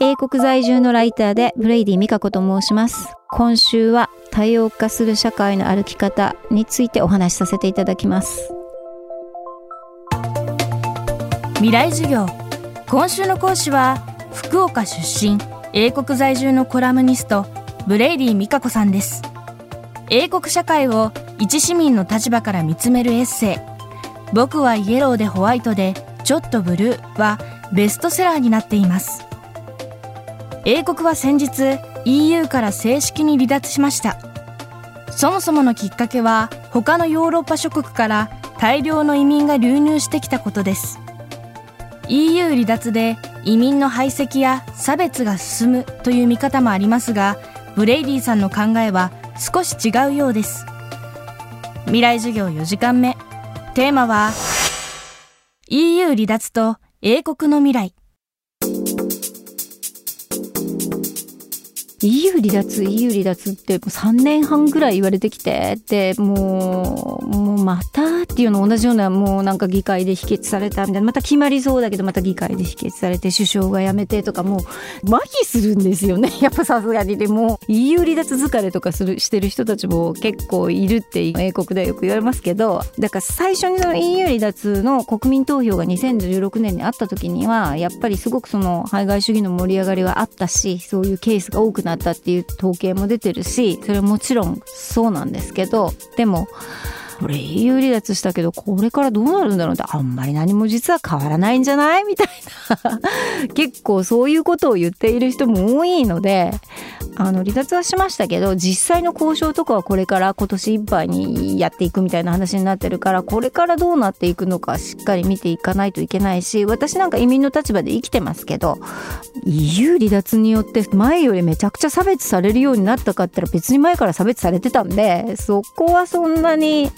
英国在住のライターでブレイディみかこと申します。今週は多様化する社会の歩き方についてお話しさせていただきます。未来授業。今週の講師は福岡出身英国在住のコラムニストブレイディみかこさんです。英国社会を一市民の立場から見つめるエッセイ。僕はイエローでホワイトでちょっとブルーはベストセラーになっています。英国は先日 EU から正式に離脱しました。そもそものきっかけは他のヨーロッパ諸国から大量の移民が流入してきたことです。EU 離脱で移民の排斥や差別が進むという見方もありますがブレイディさんの考えは少し違うようです。未来授業4時間目。テーマは EU 離脱と英国の未来。EU 離脱 EU 離脱ってもう3年半ぐらい言われてきてでもうもうまたっていうの同じようなもうなんか議会で否決されたみたいなまた決まりそうだけどまた議会で否決されて首相が辞めてとかもう麻痺するんですよね。やっぱさすがに。でも EU 離脱疲れとかするしてる人たちも結構いるって英国ではよく言われますけどだから最初にその EU 離脱の国民投票が2016年にあった時にはやっぱりすごくその排外主義の盛り上がりはあったしそういうケースが多くなってたっていう統計も出てるしそれはもちろんそうなんですけどでもこれ EU 離脱したけどこれからどうなるんだろうってあんまり何も実は変わらないんじゃない？みたいな。結構そういうことを言っている人も多いのであの離脱はしましたけど実際の交渉とかはこれから今年いっぱいにやっていくみたいな話になってるからこれからどうなっていくのかしっかり見ていかないといけないし私なんか移民の立場で生きてますけど EU 離脱によって前よりめちゃくちゃ差別されるようになったかって言ったら別に前から差別されてたんでそこはそんなに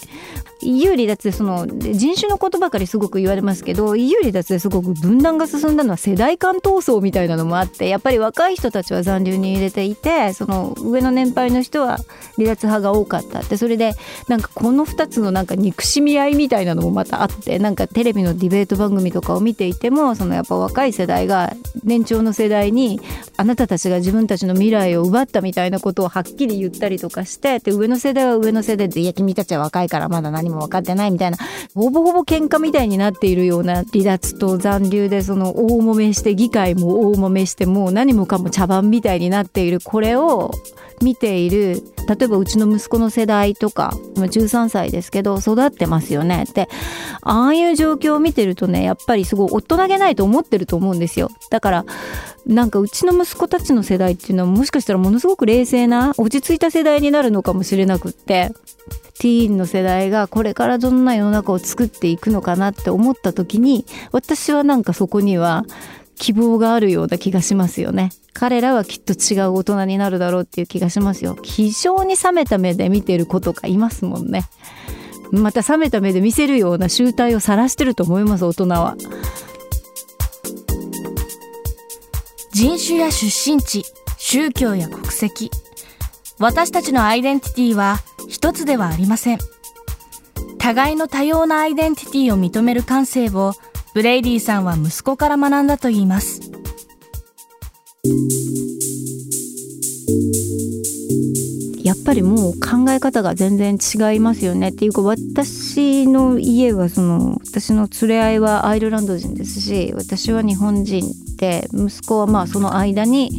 EU 離脱でその人種のことばかりすごく言われますけど EU 離脱ですごく分断が進んだのは世代間闘争みたいなのもあってやっぱり若い人たちは残留に入れていてその上の年配の人は離脱派が多かったって。それでなんかこの2つのなんか憎しみ合いみたいなのもまたあってなんかテレビのディベート番組とかを見ていてもそのやっぱ若い世代が年長の世代にあなたたちが自分たちの未来を奪ったみたいなことをはっきり言ったりとかしてで上の世代は上の世代でいや君たちは若いからまだ何も分かってないみたいなほぼほぼ喧嘩みたいになっているような離脱と残留でその大揉めして議会も大揉めしてもう何もかも茶番みたいになっているこれを見ている例えばうちの息子の世代とか13歳ですけど育ってますよね。ってああいう状況を見てるとねやっぱりすごい大人げないと思ってると思うんですよ。だからなんかうちの息子たちの世代っていうのはもしかしたらものすごく冷静な落ち着いた世代になるのかもしれなくってティーンの世代がこれからどんな世の中を作っていくのかなって思った時に私はなんかそこには希望があるような気がしますよね。彼らはきっと違う大人になるだろうっていう気がしますよ。非常に冷めた目で見てる子とかいますもんね。また冷めた目で見せるような醜態を晒してると思います大人は。人種や出身地宗教や国籍。私たちのアイデンティティは一つではありません。互いの多様なアイデンティティを認める感性をブレイディさんは息子から学んだといいます。やっぱりもう考え方が全然違いますよね。っていうか私の家はその私の連れ合いはアイルランド人ですし私は日本人。て息子はまあその間に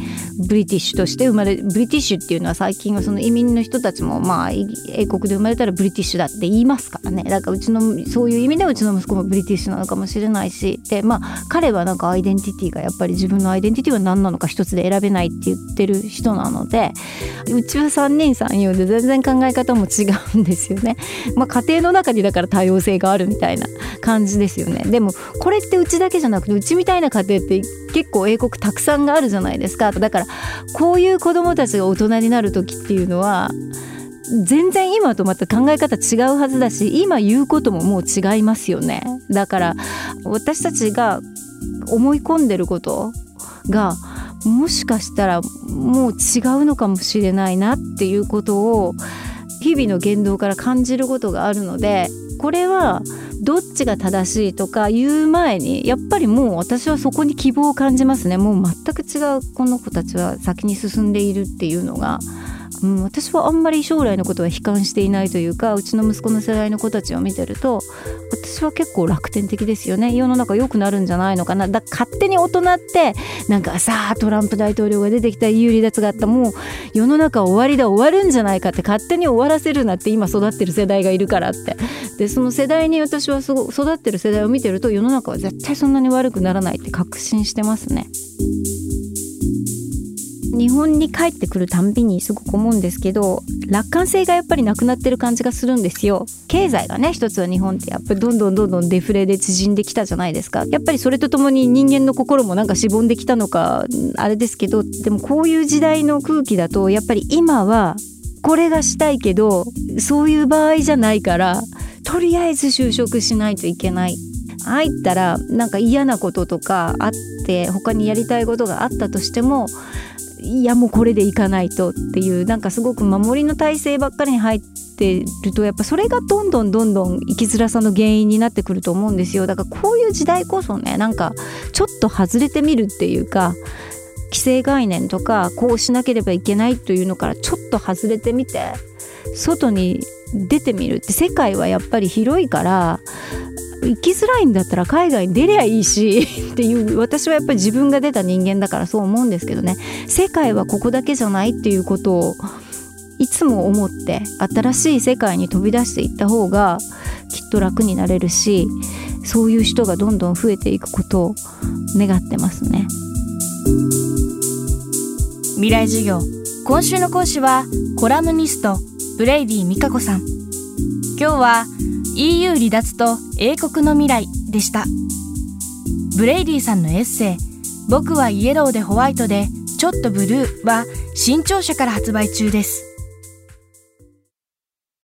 British として生まれ British っていうのは最近はその移民の人たちもまあ英国で生まれたら British だって言いますからねだからうちのそういう意味でうちの息子も British なのかもしれないしでまあ彼はなんかアイデンティティがやっぱり自分のアイデンティティは何なのか一つで選べないって言ってる人なのでうちは3人3様で全然考え方も違うんですよね。まあ、家庭の中にだから多様性があるみたいな感じですよね。でもこれってうちだけじゃなくてうちみたいな家庭って結構英国たくさんがあるじゃないですか。だからこういう子どもたちが大人になる時っていうのは全然今とまた考え方違うはずだし今言うことももう違いますよね。だから私たちが思い込んでることがもしかしたらもう違うのかもしれないなっていうことを日々の言動から感じることがあるのでこれはどっちが正しいとか言う前にやっぱりもう私はそこに希望を感じますね。もう全く違うこの子たちは先に進んでいるっていうのが。うん、私はあんまり将来のことは悲観していないというかうちの息子の世代の子たちを見てると私は結構楽天的ですよね。世の中良くなるんじゃないのかな。だ勝手に大人ってなんかさあトランプ大統領が出てきた有利脱があった。もう世の中終わりだ終わるんじゃないかって勝手に終わらせるなって今育ってる世代がいるからって。でその世代に私はすご育ってる世代を見てると世の中は絶対そんなに悪くならないって確信してますね。日本に帰ってくるたんびにすごく思うんですけど楽観性がやっぱりなくなってる感じがするんですよ。経済がね一つは日本ってやっぱりどんどんどんどんデフレで縮んできたじゃないですか。やっぱりそれとともに人間の心もなんかしぼんできたのかあれですけどでもこういう時代の空気だとやっぱり今はこれがしたいけどそういう場合じゃないからとりあえず就職しないといけない。入ったらなんか嫌なこととかあって他にやりたいことがあったとしてもいやもうこれでいかないとっていうなんかすごく守りの体制ばっかりに入ってるとやっぱそれがどんどんどんどん生きづらさの原因になってくると思うんですよ。だからこういう時代こそねなんかちょっと外れてみるっていうか既成概念とかこうしなければいけないというのからちょっと外れてみて外に出てみるって世界はやっぱり広いから行きづらいんだったら海外に出りゃいいし っていう私はやっぱり自分が出た人間だからそう思うんですけどね。世界はここだけじゃないっていうことをいつも思って新しい世界に飛び出していった方がきっと楽になれるしそういう人がどんどん増えていくことを願ってますね。未来授業。今週の講師はコラムニストブレイディみかこさん。今日は EU 離脱と英国の未来でした。ブレイディさんのエッセイ僕はイエローでホワイトでちょっとブルーは新潮社から発売中です。